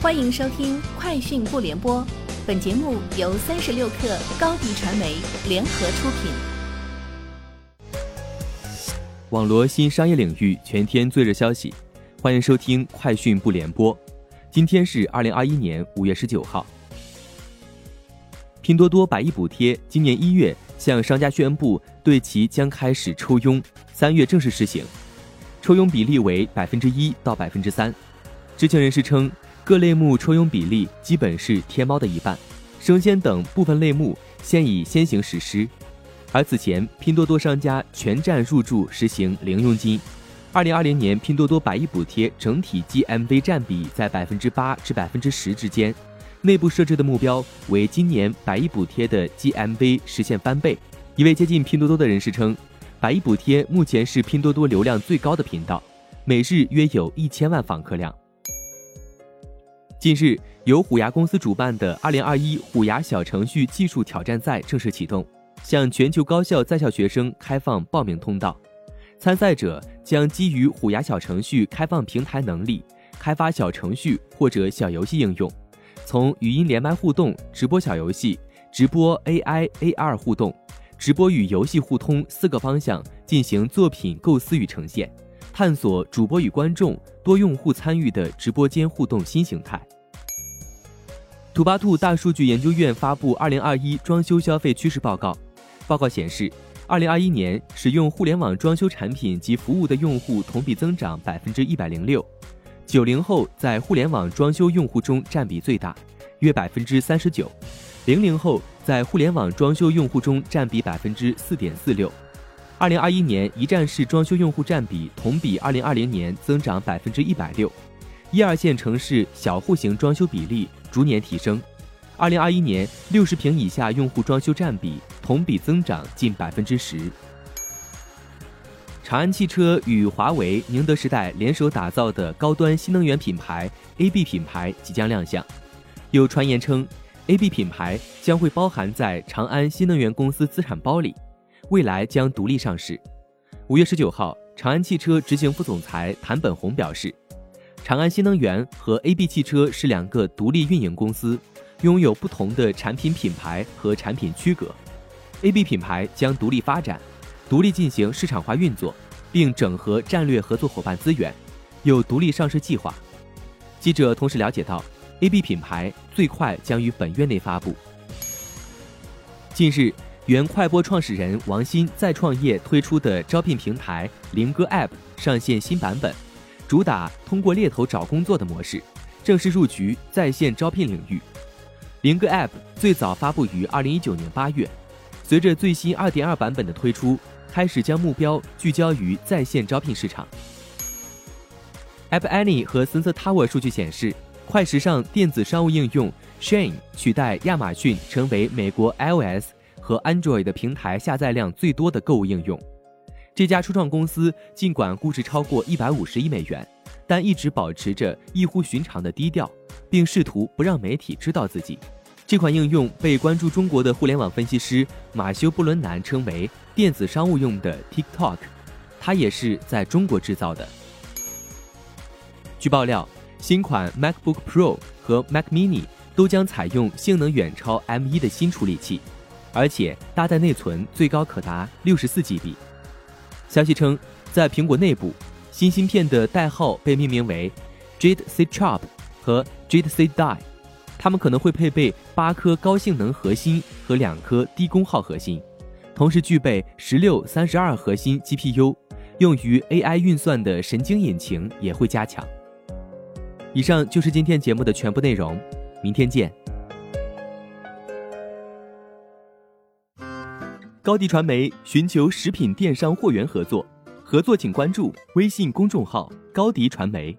欢迎收听《快讯不联播》，本节目由三十六克高低传媒联合出品。网罗新商业领域全天最热消息，欢迎收听《快讯不联播》。今天是二零二一年五月十九号。拼多多百亿补贴今年一月向商家宣布，对其将开始抽佣，三月正式实行，抽佣比例为百分之一到百分之三。知情人士称，各类目抽佣比例基本是天猫的一半，生鲜等部分类目现已先行实施。而此前，拼多多商家全站入驻实行零佣金。二零二零年，拼多多百亿补贴整体 GMV 占比在百分之八至百分之十之间，内部设置的目标为今年百亿补贴的 GMV 实现翻倍。一位接近拼多多的人士称，百亿补贴目前是拼多多流量最高的频道，每日约有一千万访客量。近日，由虎牙公司主办的2021虎牙小程序技术挑战赛正式启动，向全球高校在校学生开放报名通道。参赛者将基于虎牙小程序开放平台能力，开发小程序或者小游戏应用，从语音连麦互动、直播小游戏、直播 AI AR 互动、直播与游戏互通四个方向进行作品构思与呈现。探索主播与观众多用户参与的直播间互动新形态。土巴兔大数据研究院发布《二零二一装修消费趋势报告》，报告显示，二零二一年使用互联网装修产品及服务的用户同比增长百分之一百零六，九零后在互联网装修用户中占比最大，约百分之三十九，零零后在互联网装修用户中占比百分之四点四六。二零二一年一站式装修用户占比同比二零二零年增长百分之一百六，一二线城市小户型装修比例逐年提升。二零二一年六十平以下用户装修占比同比增长近百分之十。长安汽车与华为、宁德时代联手打造的高端新能源品牌 AB 品牌即将亮相，有传言称，AB 品牌将会包含在长安新能源公司资产包里。未来将独立上市。五月十九号，长安汽车执行副总裁谭本红表示，长安新能源和 AB 汽车是两个独立运营公司，拥有不同的产品品牌和产品区隔。AB 品牌将独立发展，独立进行市场化运作，并整合战略合作伙伴资源，有独立上市计划。记者同时了解到，AB 品牌最快将于本月内发布。近日。原快播创始人王鑫再创业推出的招聘平台林哥 App 上线新版本，主打通过猎头找工作的模式，正式入局在线招聘领域。林哥 App 最早发布于二零一九年八月，随着最新二点二版本的推出，开始将目标聚焦于在线招聘市场。App Annie 和 Sensor Tower 数据显示，快时尚电子商务应用 Shane 取代亚马逊成为美国 iOS。和 Android 的平台下载量最多的购物应用，这家初创公司尽管估值超过一百五十亿美元，但一直保持着异乎寻常的低调，并试图不让媒体知道自己。这款应用被关注中国的互联网分析师马修·布伦南称为电子商务用的 TikTok，它也是在中国制造的。据爆料，新款 MacBook Pro 和 Mac Mini 都将采用性能远超 M1 的新处理器。而且搭载内存最高可达六十四 GB。消息称，在苹果内部，新芯片的代号被命名为 Jade C Chop 和 Jade C Die，它们可能会配备八颗高性能核心和两颗低功耗核心，同时具备十六、三十二核心 GPU，用于 AI 运算的神经引擎也会加强。以上就是今天节目的全部内容，明天见。高迪传媒寻求食品电商货源合作，合作请关注微信公众号高迪传媒。